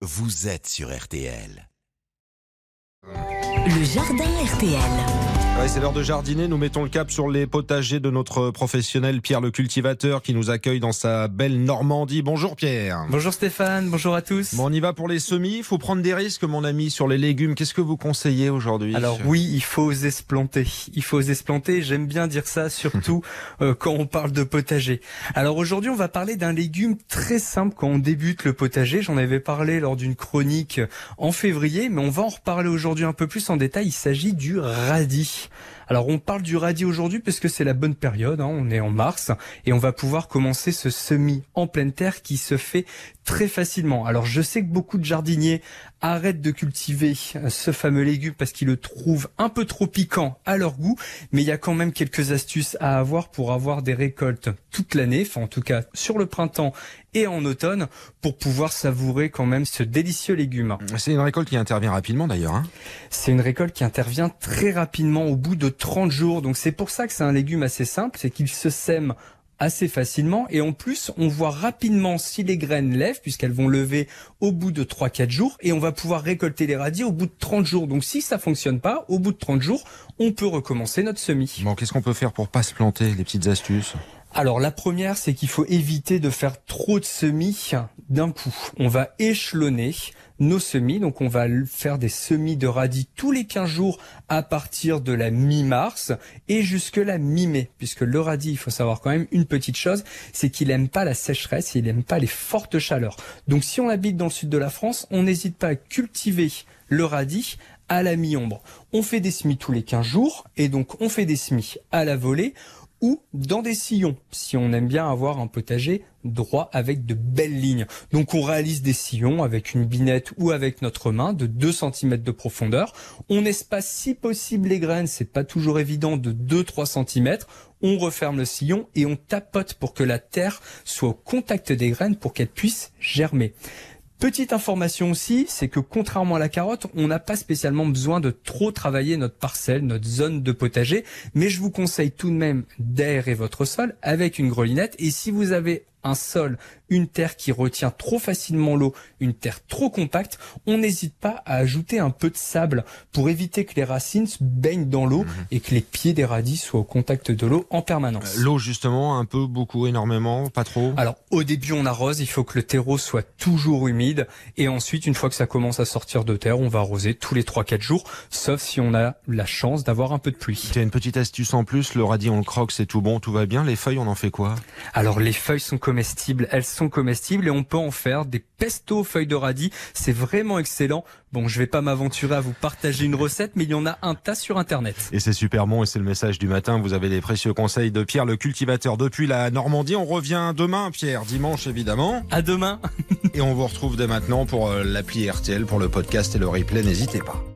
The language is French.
vous êtes sur RTL. Le jardin RTL. Ouais, c'est l'heure de jardiner. Nous mettons le cap sur les potagers de notre professionnel Pierre le cultivateur qui nous accueille dans sa belle Normandie. Bonjour Pierre. Bonjour Stéphane, bonjour à tous. Bon, on y va pour les semis. Il faut prendre des risques, mon ami, sur les légumes. Qu'est-ce que vous conseillez aujourd'hui? Alors oui, il faut oser se planter. Il faut oser se planter. J'aime bien dire ça, surtout euh, quand on parle de potager. Alors aujourd'hui, on va parler d'un légume très simple quand on débute le potager. J'en avais parlé lors d'une chronique en février, mais on va en reparler aujourd'hui un peu plus en détail. Il s'agit du radis. Alors on parle du radis aujourd'hui parce que c'est la bonne période, hein. on est en mars et on va pouvoir commencer ce semis en pleine terre qui se fait très facilement. Alors je sais que beaucoup de jardiniers arrêtent de cultiver ce fameux légume parce qu'ils le trouvent un peu trop piquant à leur goût, mais il y a quand même quelques astuces à avoir pour avoir des récoltes toute l'année, enfin en tout cas sur le printemps et en automne pour pouvoir savourer quand même ce délicieux légume. C'est une récolte qui intervient rapidement d'ailleurs. Hein c'est une récolte qui intervient très rapidement au bout de 30 jours. Donc c'est pour ça que c'est un légume assez simple, c'est qu'il se sème assez facilement et en plus on voit rapidement si les graines lèvent puisqu'elles vont lever au bout de 3-4 jours et on va pouvoir récolter les radis au bout de 30 jours. Donc si ça fonctionne pas, au bout de 30 jours, on peut recommencer notre semis. Bon, qu'est-ce qu'on peut faire pour pas se planter Les petites astuces? Alors la première, c'est qu'il faut éviter de faire trop de semis d'un coup. On va échelonner nos semis, donc on va faire des semis de radis tous les 15 jours à partir de la mi-mars et jusque la mi-mai, puisque le radis, il faut savoir quand même une petite chose, c'est qu'il aime pas la sécheresse, il aime pas les fortes chaleurs. Donc si on habite dans le sud de la France, on n'hésite pas à cultiver le radis à la mi-ombre. On fait des semis tous les 15 jours et donc on fait des semis à la volée ou dans des sillons, si on aime bien avoir un potager droit avec de belles lignes. Donc on réalise des sillons avec une binette ou avec notre main de 2 cm de profondeur. On espace si possible les graines, c'est pas toujours évident, de 2-3 cm. On referme le sillon et on tapote pour que la terre soit au contact des graines pour qu'elles puissent germer. Petite information aussi, c'est que contrairement à la carotte, on n'a pas spécialement besoin de trop travailler notre parcelle, notre zone de potager, mais je vous conseille tout de même d'aérer votre sol avec une grelinette. Et si vous avez un sol, une terre qui retient trop facilement l'eau, une terre trop compacte, on n'hésite pas à ajouter un peu de sable pour éviter que les racines se baignent dans l'eau mhm. et que les pieds des radis soient au contact de l'eau en permanence. Euh, l'eau justement, un peu, beaucoup, énormément, pas trop? Alors au début on arrose, il faut que le terreau soit toujours humide et ensuite une fois que ça commence à sortir de terre, on va arroser tous les 3-4 jours, sauf si on a la chance d'avoir un peu de pluie. Tu as une petite astuce en plus, le radis on le croque, c'est tout bon, tout va bien, les feuilles on en fait quoi? Alors les feuilles sont comestibles, elles sont comestibles et on peut en faire des pesto feuilles de radis. C'est vraiment excellent. Bon, je vais pas m'aventurer à vous partager une recette, mais il y en a un tas sur internet. Et c'est super bon et c'est le message du matin. Vous avez des précieux conseils de Pierre le cultivateur depuis la Normandie. On revient demain, Pierre, dimanche évidemment. À demain. et on vous retrouve dès maintenant pour euh, l'appli RTL, pour le podcast et le replay. N'hésitez pas.